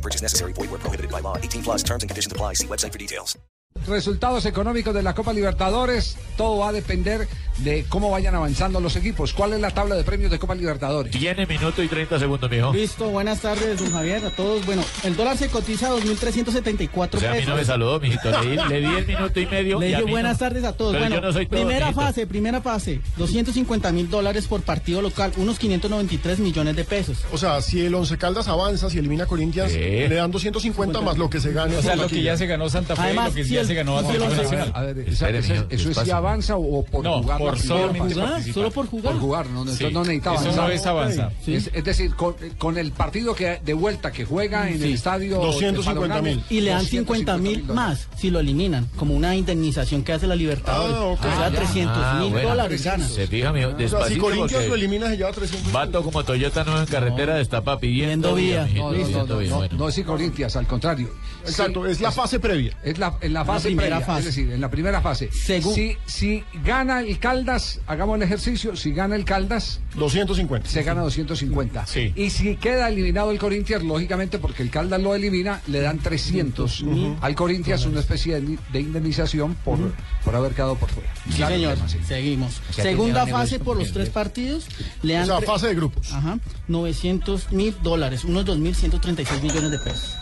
No purchase necessary. Void where prohibited by law. 18 plus terms and conditions apply. See website for details. Resultados económicos de la Copa Libertadores, todo va a depender de cómo vayan avanzando los equipos. ¿Cuál es la tabla de premios de Copa Libertadores? Tiene minuto y 30 segundos, mijo. Listo, buenas tardes, don Javier, a todos. Bueno, el dólar se cotiza a 2.374 O sea, a mí no me pesos. saludó, mijito. Le di, le di el minuto y medio. Le y a dije buenas no. tardes a todos. Pero bueno, yo no soy todo, primera mijito. fase, primera fase, 250 mil dólares por partido local, unos 593 millones de pesos. O sea, si el Once Caldas avanza, si elimina a Corinthians, Sí. le dan 250 más lo que se gane. O sea, lo que ya se ganó Santa Fe Además, y lo que si ya el- se ganó once- Nacional. A ver, Espere, mijo, ¿eso es si avanza o por No, jugar? por la solamente primera ¿Jugar? participar. Solo por jugar. Por jugar, no, Sí. entonces no necesita Eso avanzar. no es avanzar. Sí. Es, es decir, con, con el partido que de vuelta que juega en el Sí. estadio 250 mil. Y le dan 50 mil más si lo eliminan, como una indemnización que hace la Libertadores. Ah, ok. O sea, Ah, 300 mil Ah, bueno. dólares. Se fija, mijo. O sea, si Despacito Corinthians lo elimina, se lleva 300 vato como Toyota nuevo en carretera No, no, no, pidiendo no, vía, no, bueno. no es si Corinthians, al contrario. Exacto, es la fase previa. Es la, en la fase primera previa, fase. es decir, en la primera fase. Según- Si, si gana el Caldas, hagamos el ejercicio, si gana el Caldas, 250. se gana 250. Sí. Y si queda eliminado el Corinthians, lógicamente, porque el Caldas lo elimina, le dan 300 al Corinthians, una especie de, de indemnización por, por haber quedado por fuera. Sí, Claro, señor. tema, sí. Seguimos. sea, Segunda fase por los tres partidos. Le O dan sea, fase de grupos. Ajá, 900 mil dólares, unos 2.136 millones de pesos.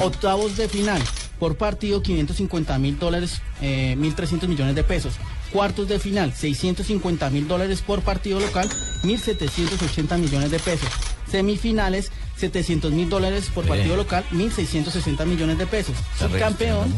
Octavos de final, por partido 550 mil dólares, eh, 1.300 millones de pesos. Cuartos de final, 650 mil dólares por partido local, 1.780 millones de pesos. Semifinales, 700 mil dólares por partido local, 1.660 millones de pesos. Subcampeón,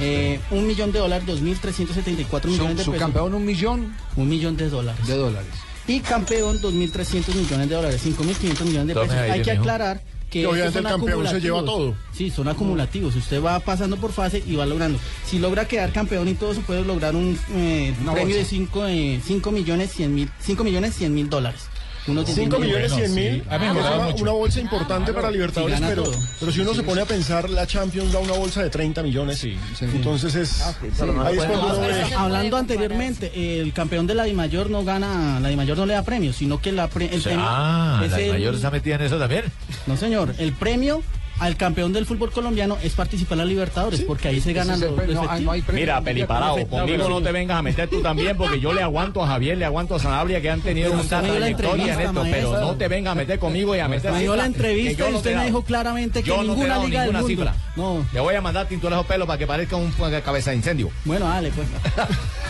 eh, un millón de dólares, 2.374 millones de pesos. campeón un millón Un millón de dólares. de dólares. Y campeón 2.300 millones de dólares, 5.500 millones de pesos. Hay que aclarar que obviamente el campeón se lleva acumulativos. todo. Sí, son acumulativos. Usted va pasando por fase y va logrando. Si logra quedar campeón y todo eso, puede lograr un eh, premio bolsa. de 5 eh, cinco millones 100 mil 5 millones 100 mil dólares. Unos 5 10 mil millones bueno, 100 mil. sí. Ha mejorado es una, mucho. una bolsa importante para Libertadores, pero, pero si uno se pone a pensar, la Champions da una bolsa de 30 millones. Sí, Entonces es. ahí es cuando uno ve. Hablando anteriormente, el campeón de la Dimayor no gana, la Dimayor no le da premio, sino que la pre- el O sea, premio ah, es la el- mayor está metida en eso también. No, señor, el premio al campeón del fútbol colombiano es participar en la Libertadores, porque ahí se ganan los, no. Mira, peliparado, conmigo No, te vengas a meter tú también, porque yo le aguanto a Javier, le aguanto a Sanabria, que han tenido la trayectoria en esto, pero no te vengas a meter conmigo y a meter Me dio la entrevista y no usted te he me dado. dijo claramente que Yo no te he ninguna dado liga del ninguna mundo. cifra. No. Le voy a mandar tinturas los pelos para que parezca un cabeza de incendio. Bueno, dale, pues.